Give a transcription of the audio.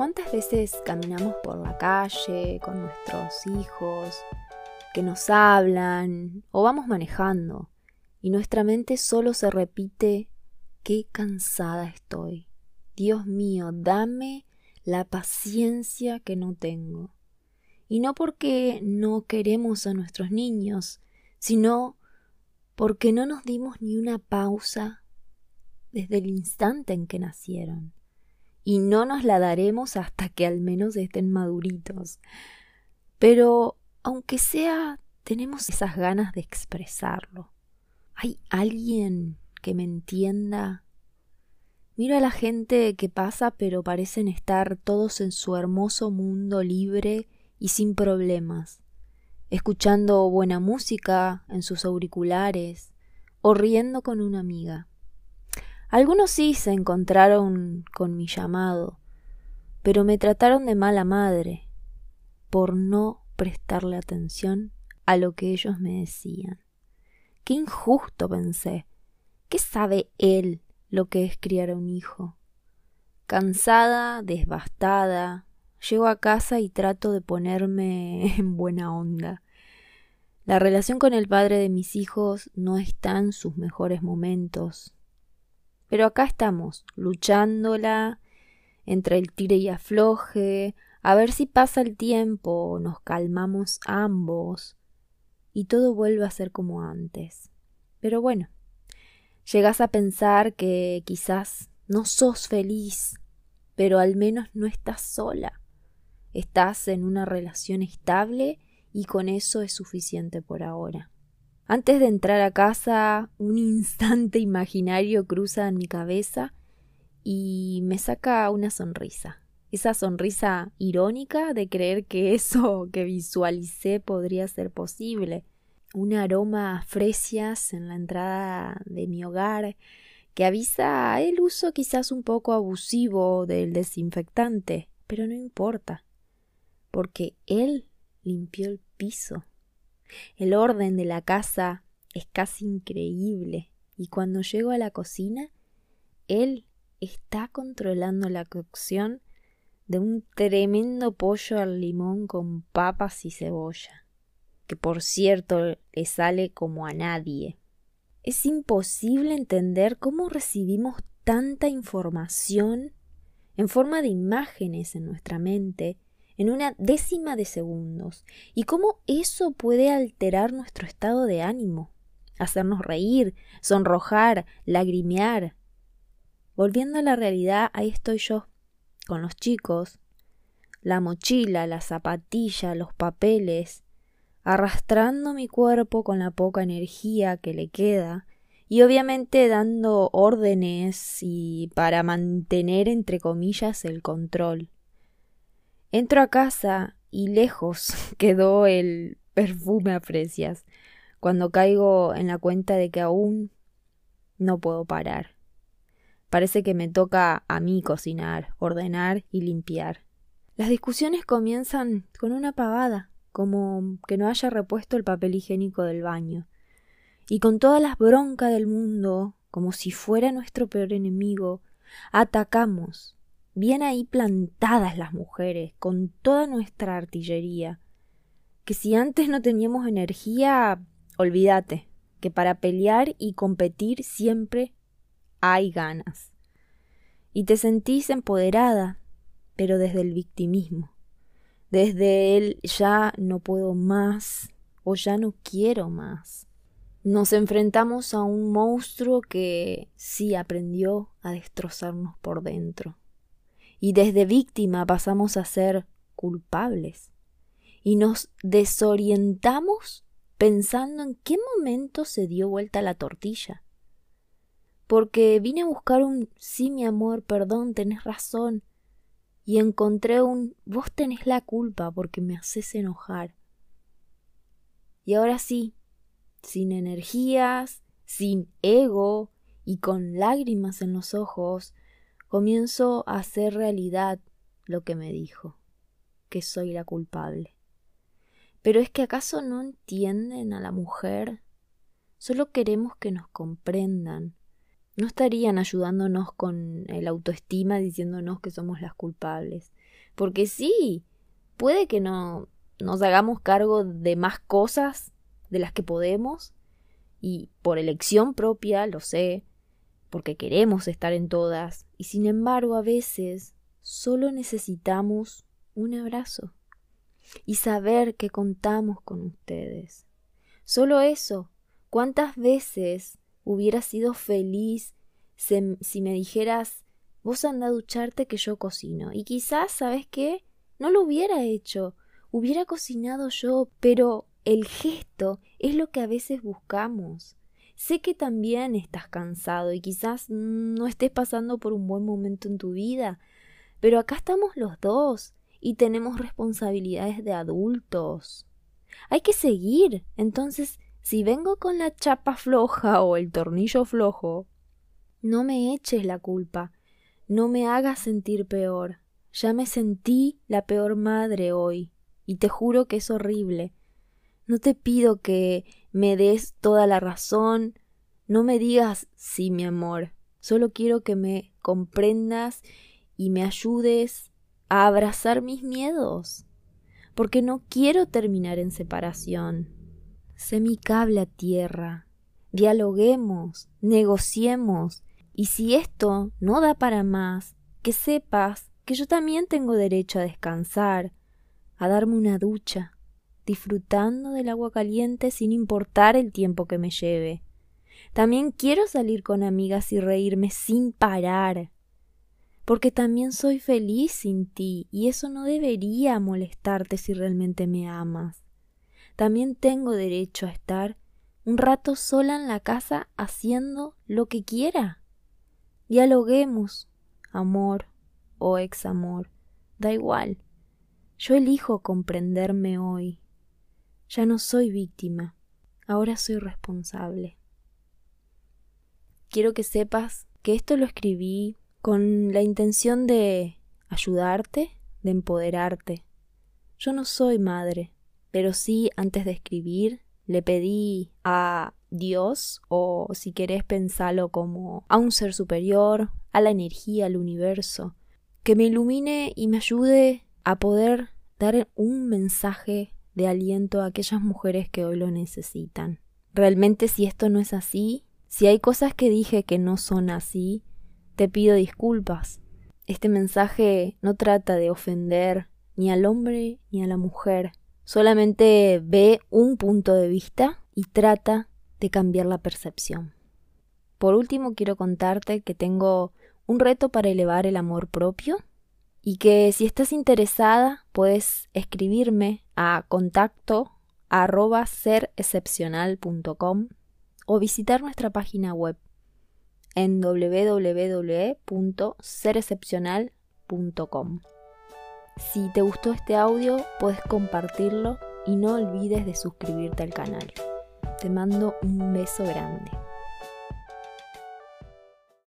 ¿Cuántas veces caminamos por la calle con nuestros hijos que nos hablan o vamos manejando y nuestra mente solo se repite qué cansada estoy. Dios mío, dame la paciencia que no tengo. Y no porque no queremos a nuestros niños, sino porque no nos dimos ni una pausa desde el instante en que nacieron. Y no nos la daremos hasta que al menos estén maduritos. Pero, aunque sea, tenemos esas ganas de expresarlo. ¿Hay alguien que me entienda? Miro a la gente que pasa, pero parecen estar todos en su hermoso mundo libre y sin problemas, escuchando buena música en sus auriculares o riendo con una amiga. Algunos sí se encontraron con mi llamado, pero me trataron de mala madre por no prestarle atención a lo que ellos me decían. Qué injusto pensé. ¿Qué sabe él lo que es criar a un hijo? Cansada, desbastada, llego a casa y trato de ponerme en buena onda. La relación con el padre de mis hijos no está en sus mejores momentos. Pero acá estamos, luchándola entre el tire y afloje, a ver si pasa el tiempo, nos calmamos ambos y todo vuelve a ser como antes. Pero bueno, llegas a pensar que quizás no sos feliz, pero al menos no estás sola. Estás en una relación estable y con eso es suficiente por ahora. Antes de entrar a casa, un instante imaginario cruza en mi cabeza y me saca una sonrisa. Esa sonrisa irónica de creer que eso que visualicé podría ser posible un aroma a fresias en la entrada de mi hogar que avisa el uso quizás un poco abusivo del desinfectante, pero no importa, porque él limpió el piso. El orden de la casa es casi increíble, y cuando llego a la cocina, él está controlando la cocción de un tremendo pollo al limón con papas y cebolla que por cierto le sale como a nadie. Es imposible entender cómo recibimos tanta información en forma de imágenes en nuestra mente en una décima de segundos. Y cómo eso puede alterar nuestro estado de ánimo, hacernos reír, sonrojar, lagrimear. Volviendo a la realidad, ahí estoy yo, con los chicos, la mochila, la zapatilla, los papeles, arrastrando mi cuerpo con la poca energía que le queda, y obviamente dando órdenes y para mantener entre comillas el control. Entro a casa y lejos quedó el perfume a precias, cuando caigo en la cuenta de que aún no puedo parar. Parece que me toca a mí cocinar, ordenar y limpiar. Las discusiones comienzan con una pavada como que no haya repuesto el papel higiénico del baño. Y con todas las broncas del mundo, como si fuera nuestro peor enemigo, atacamos, bien ahí plantadas las mujeres, con toda nuestra artillería, que si antes no teníamos energía, olvídate, que para pelear y competir siempre hay ganas. Y te sentís empoderada, pero desde el victimismo desde él ya no puedo más o ya no quiero más. Nos enfrentamos a un monstruo que sí aprendió a destrozarnos por dentro. Y desde víctima pasamos a ser culpables. Y nos desorientamos pensando en qué momento se dio vuelta la tortilla. Porque vine a buscar un sí, mi amor, perdón, tenés razón, y encontré un vos tenés la culpa porque me haces enojar. Y ahora sí, sin energías, sin ego y con lágrimas en los ojos, comienzo a hacer realidad lo que me dijo, que soy la culpable. Pero es que acaso no entienden a la mujer, solo queremos que nos comprendan, no estarían ayudándonos con el autoestima diciéndonos que somos las culpables. Porque sí, puede que no nos hagamos cargo de más cosas de las que podemos, y por elección propia, lo sé, porque queremos estar en todas, y sin embargo a veces solo necesitamos un abrazo y saber que contamos con ustedes. Solo eso. ¿Cuántas veces hubiera sido feliz si me dijeras, vos anda a ducharte que yo cocino? Y quizás, ¿sabes qué? No lo hubiera hecho. Hubiera cocinado yo, pero el gesto es lo que a veces buscamos. Sé que también estás cansado y quizás no estés pasando por un buen momento en tu vida, pero acá estamos los dos y tenemos responsabilidades de adultos. Hay que seguir. Entonces, si vengo con la chapa floja o el tornillo flojo, no me eches la culpa, no me hagas sentir peor. Ya me sentí la peor madre hoy, y te juro que es horrible. No te pido que me des toda la razón, no me digas sí, mi amor, solo quiero que me comprendas y me ayudes a abrazar mis miedos, porque no quiero terminar en separación. Sé mi cable a tierra, dialoguemos, negociemos, y si esto no da para más, que sepas que yo también tengo derecho a descansar, a darme una ducha, disfrutando del agua caliente sin importar el tiempo que me lleve. También quiero salir con amigas y reírme sin parar. Porque también soy feliz sin ti y eso no debería molestarte si realmente me amas. También tengo derecho a estar un rato sola en la casa haciendo lo que quiera. Dialoguemos, amor o ex amor, da igual. Yo elijo comprenderme hoy ya no soy víctima, ahora soy responsable. Quiero que sepas que esto lo escribí con la intención de ayudarte, de empoderarte. Yo no soy madre, pero sí antes de escribir le pedí a Dios, o si querés pensarlo como a un ser superior, a la energía, al universo, que me ilumine y me ayude a poder dar un mensaje de aliento a aquellas mujeres que hoy lo necesitan. Realmente si esto no es así, si hay cosas que dije que no son así, te pido disculpas. Este mensaje no trata de ofender ni al hombre ni a la mujer, solamente ve un punto de vista y trata de cambiar la percepción. Por último, quiero contarte que tengo un reto para elevar el amor propio y que si estás interesada puedes escribirme a contacto arroba serexcepcional.com o visitar nuestra página web en www.serexcepcional.com. Si te gustó este audio, puedes compartirlo y no olvides de suscribirte al canal. Te mando un beso grande.